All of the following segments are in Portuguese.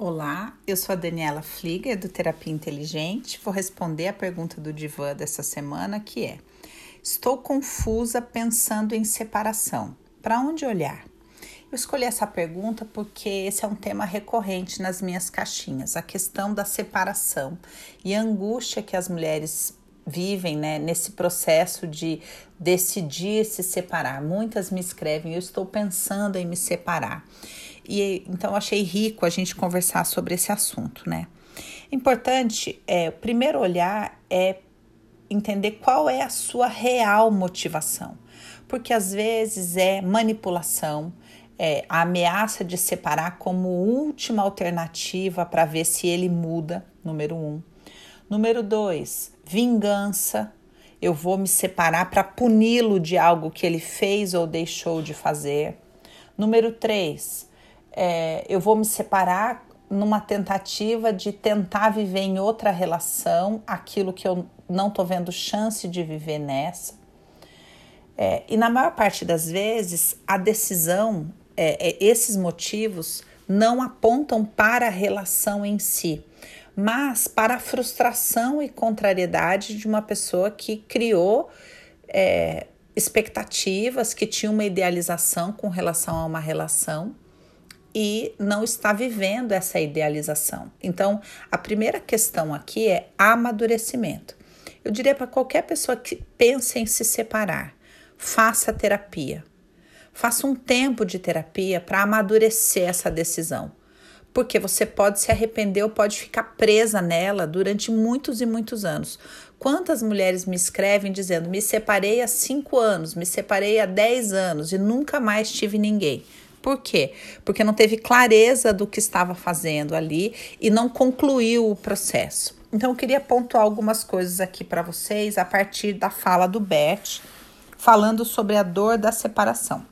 Olá, eu sou a Daniela Flieger do Terapia Inteligente. Vou responder a pergunta do Divã dessa semana, que é: Estou confusa pensando em separação. Para onde olhar? Eu escolhi essa pergunta porque esse é um tema recorrente nas minhas caixinhas, a questão da separação e a angústia que as mulheres vivem né, nesse processo de decidir se separar. Muitas me escrevem, eu estou pensando em me separar. E então achei rico a gente conversar sobre esse assunto, né? Importante é o primeiro olhar é entender qual é a sua real motivação, porque às vezes é manipulação, é a ameaça de separar como última alternativa para ver se ele muda, número um. Número dois, vingança. Eu vou me separar para puni-lo de algo que ele fez ou deixou de fazer. Número três, é, eu vou me separar numa tentativa de tentar viver em outra relação aquilo que eu não estou vendo chance de viver nessa. É, e na maior parte das vezes, a decisão, é, é, esses motivos não apontam para a relação em si, mas para a frustração e contrariedade de uma pessoa que criou é, expectativas, que tinha uma idealização com relação a uma relação e não está vivendo essa idealização. Então, a primeira questão aqui é amadurecimento. Eu diria para qualquer pessoa que pense em se separar, faça terapia. Faça um tempo de terapia para amadurecer essa decisão. Porque você pode se arrepender ou pode ficar presa nela durante muitos e muitos anos. Quantas mulheres me escrevem dizendo: me separei há cinco anos, me separei há dez anos e nunca mais tive ninguém? Por quê? Porque não teve clareza do que estava fazendo ali e não concluiu o processo. Então, eu queria pontuar algumas coisas aqui para vocês a partir da fala do Bert, falando sobre a dor da separação.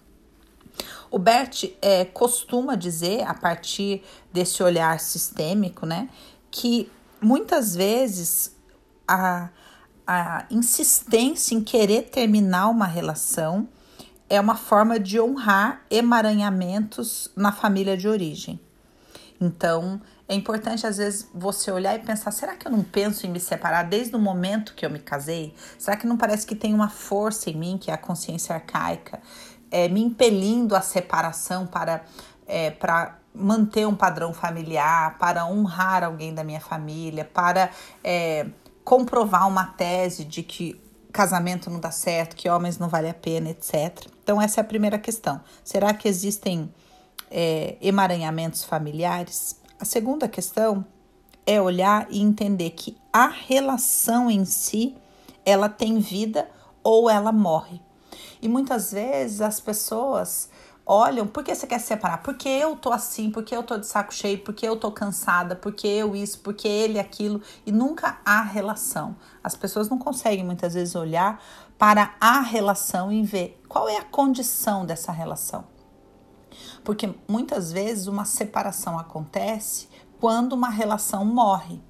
O Bert é, costuma dizer, a partir desse olhar sistêmico, né, que muitas vezes a, a insistência em querer terminar uma relação é uma forma de honrar emaranhamentos na família de origem. Então, é importante às vezes você olhar e pensar: será que eu não penso em me separar desde o momento que eu me casei? Será que não parece que tem uma força em mim, que é a consciência arcaica, é, me impelindo à separação para, é, para manter um padrão familiar, para honrar alguém da minha família, para é, comprovar uma tese de que casamento não dá certo, que homens não vale a pena, etc. Então, essa é a primeira questão. Será que existem é, emaranhamentos familiares? A segunda questão é olhar e entender que a relação em si ela tem vida ou ela morre. E muitas vezes as pessoas olham, por que você quer se separar? Porque eu tô assim, porque eu tô de saco cheio, porque eu tô cansada, porque eu isso, porque ele aquilo, e nunca há relação. As pessoas não conseguem muitas vezes olhar para a relação e ver qual é a condição dessa relação. Porque muitas vezes uma separação acontece quando uma relação morre.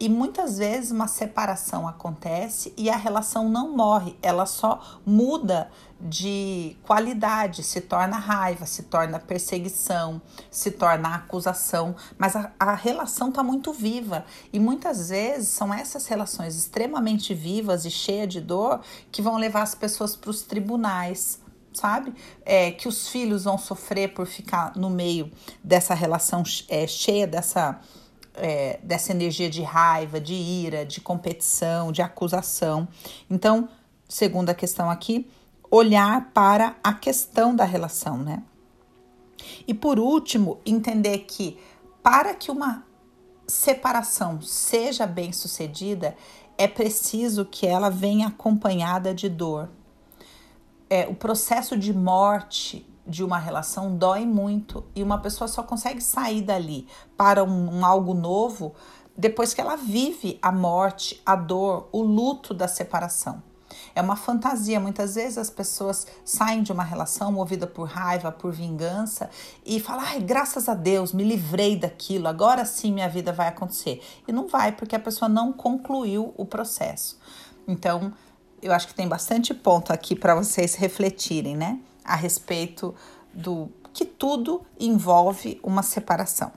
E muitas vezes uma separação acontece e a relação não morre, ela só muda de qualidade, se torna raiva, se torna perseguição, se torna acusação, mas a, a relação está muito viva e muitas vezes são essas relações extremamente vivas e cheias de dor que vão levar as pessoas para os tribunais sabe? É, que os filhos vão sofrer por ficar no meio dessa relação é, cheia dessa é, dessa energia de raiva, de ira, de competição, de acusação. Então, segunda questão aqui, olhar para a questão da relação, né? E por último, entender que para que uma separação seja bem sucedida, é preciso que ela venha acompanhada de dor. É, o processo de morte de uma relação dói muito e uma pessoa só consegue sair dali para um, um, algo novo depois que ela vive a morte, a dor, o luto da separação. É uma fantasia. Muitas vezes as pessoas saem de uma relação movida por raiva, por vingança e falam: ai, graças a Deus, me livrei daquilo, agora sim minha vida vai acontecer. E não vai, porque a pessoa não concluiu o processo. Então, eu acho que tem bastante ponto aqui para vocês refletirem, né? A respeito do que tudo envolve uma separação.